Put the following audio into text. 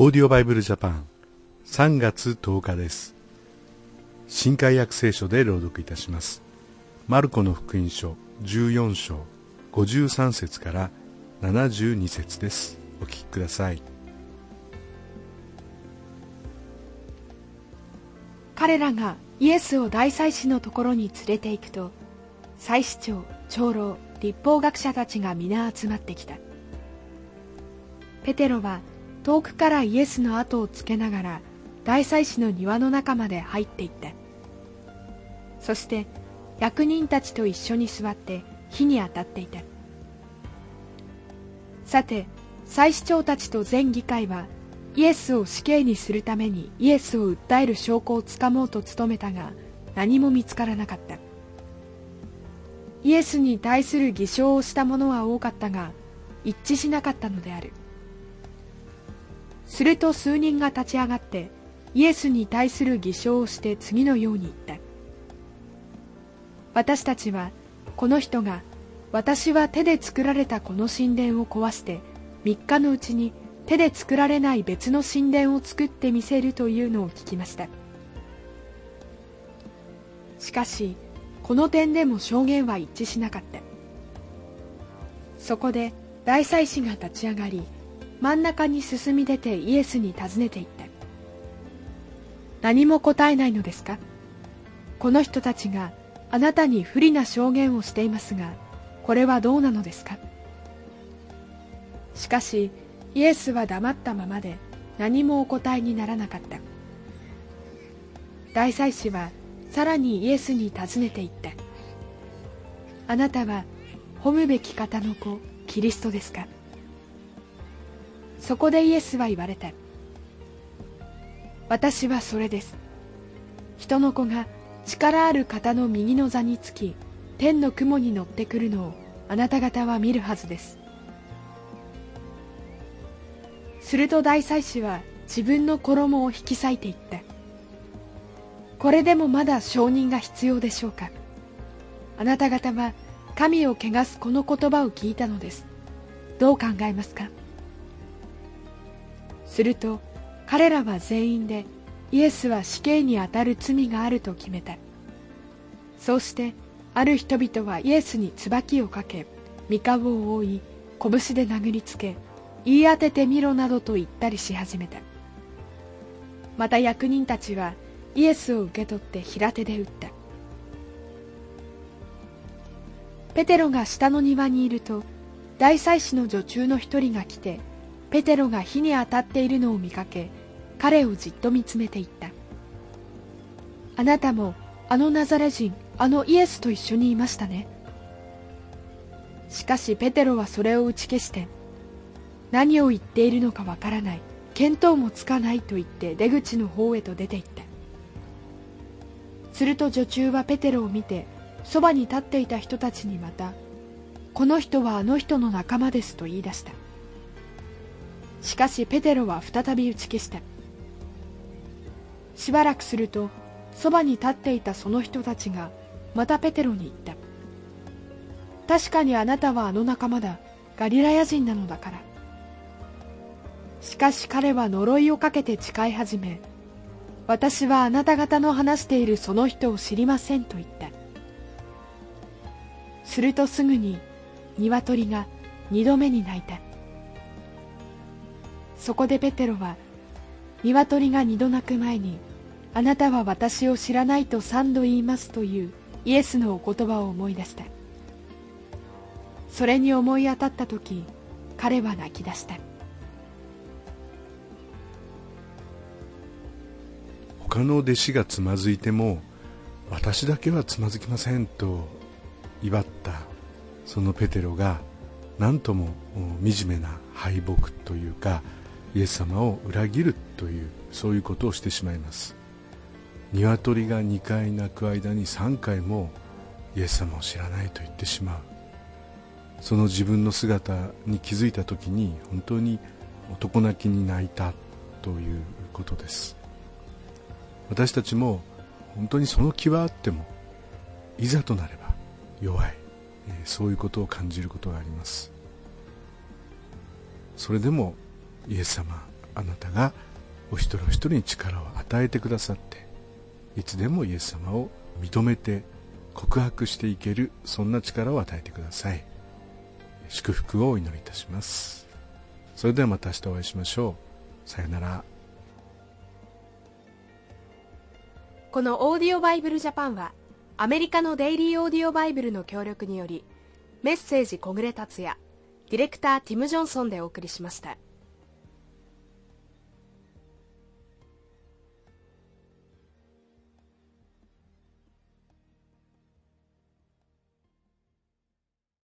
オーディオバイブルジャパン3月10日です新海約聖書で朗読いたします。マルコの福音書14章53節から72節です。お聞きください。彼らがイエスを大祭司のところに連れて行くと祭司長長老立法学者たちが皆集まってきた。ペテロは遠くからイエスの後をつけながら大祭司の庭の中まで入っていったそして役人たちと一緒に座って火に当たっていたさて祭司長たちと全議会はイエスを死刑にするためにイエスを訴える証拠をつかもうと努めたが何も見つからなかった。イエスに対する偽証をした者は多かったが一致しなかったのである。すると数人が立ち上がってイエスに対する偽証をして次のように言った。私たちはこの人が私は手で作られたこの神殿を壊して3日のうちに手で作られない別の神殿を作ってみせるというのを聞きました。しかしこの点でも証言は一致しなかった。そこで大祭司が立ち上がり真ん中に進み出てイエスに尋ねていった。何も答えないのですか？この人たちがあなたに不利な証言をしていますがこれはどうなのですか？しかしイエスは黙ったままで何もお答えにならなかった。大祭司はさらにイエスに尋ねていった。あなたは褒むべき方の子キリストですか？そこでイエスは言われた。私はそれです。人の子が力ある方の右の座につき天の雲に乗ってくるのをあなた方は見るはずです。すると大祭司は自分の衣を引き裂いていった。これでもまだ証人が必要でしょうか。あなた方は神を汚すこの言葉を聞いたのです。どう考えますか？すると彼らは全員でイエスは死刑にあたる罪があると決めた。そうしてある人々はイエスに椿をかけ三顔を覆い拳で殴りつけ言い当ててみろなどと言ったりし始めた。また役人たちはイエスを受け取って平手で打った。ペテロが下の庭にいると大祭司の女中の一人が来てペテロが火に当たっているのを見かけ彼をじっと見つめていった。あなたもあのナザレ人あのイエスと一緒にいましたね。しかしペテロはそれを打ち消して何を言っているのかわからない。見当もつかないと言って出口の方へと出て行った。すると女中はペテロを見てそばに立っていた人たちにまたこの人はあの人の仲間ですと言い出した。しかしペテロは再び打ち消したしばらくするとそばに立っていたその人たちがまたペテロに言った。確かにあなたはあの仲間だガリラヤ人なのだから。しかし彼は呪いをかけて誓い始め私はあなた方の話しているその人を知りませんと言った。するとすぐに鶏が二度目に鳴いた。そこでペテロは鶏が二度鳴く前にあなたは私を知らないと三度言いますというイエスのお言葉を思い出した。それに思い当たった時彼は泣き出した。他の弟子がつまずいても私だけはつまずきませんと威張ったそのペテロが何とも惨めな敗北というかイエス様を裏切るというそういうことをしてしまいます。鶏が2回鳴く間に3回もイエス様を知らないと言ってしまう。その自分の姿に気づいた時に本当に男泣きに泣いたということです。私たちも本当にその気はあってもいざとなれば弱い。そういうことを感じることがあります。それでもイエス様あなたがお一人お一人に力を与えてくださっていつでもイエス様を認めて告白していけるそんな力を与えてください。祝福をお祈りいたします。それではまた明日お会いしましょう。さよなら。このオーディオバイブルジャパンはアメリカのデイリーオーディオバイブルの協力によりメッセージ小暮達也ディレクターティム・ジョンソンでお送りしました。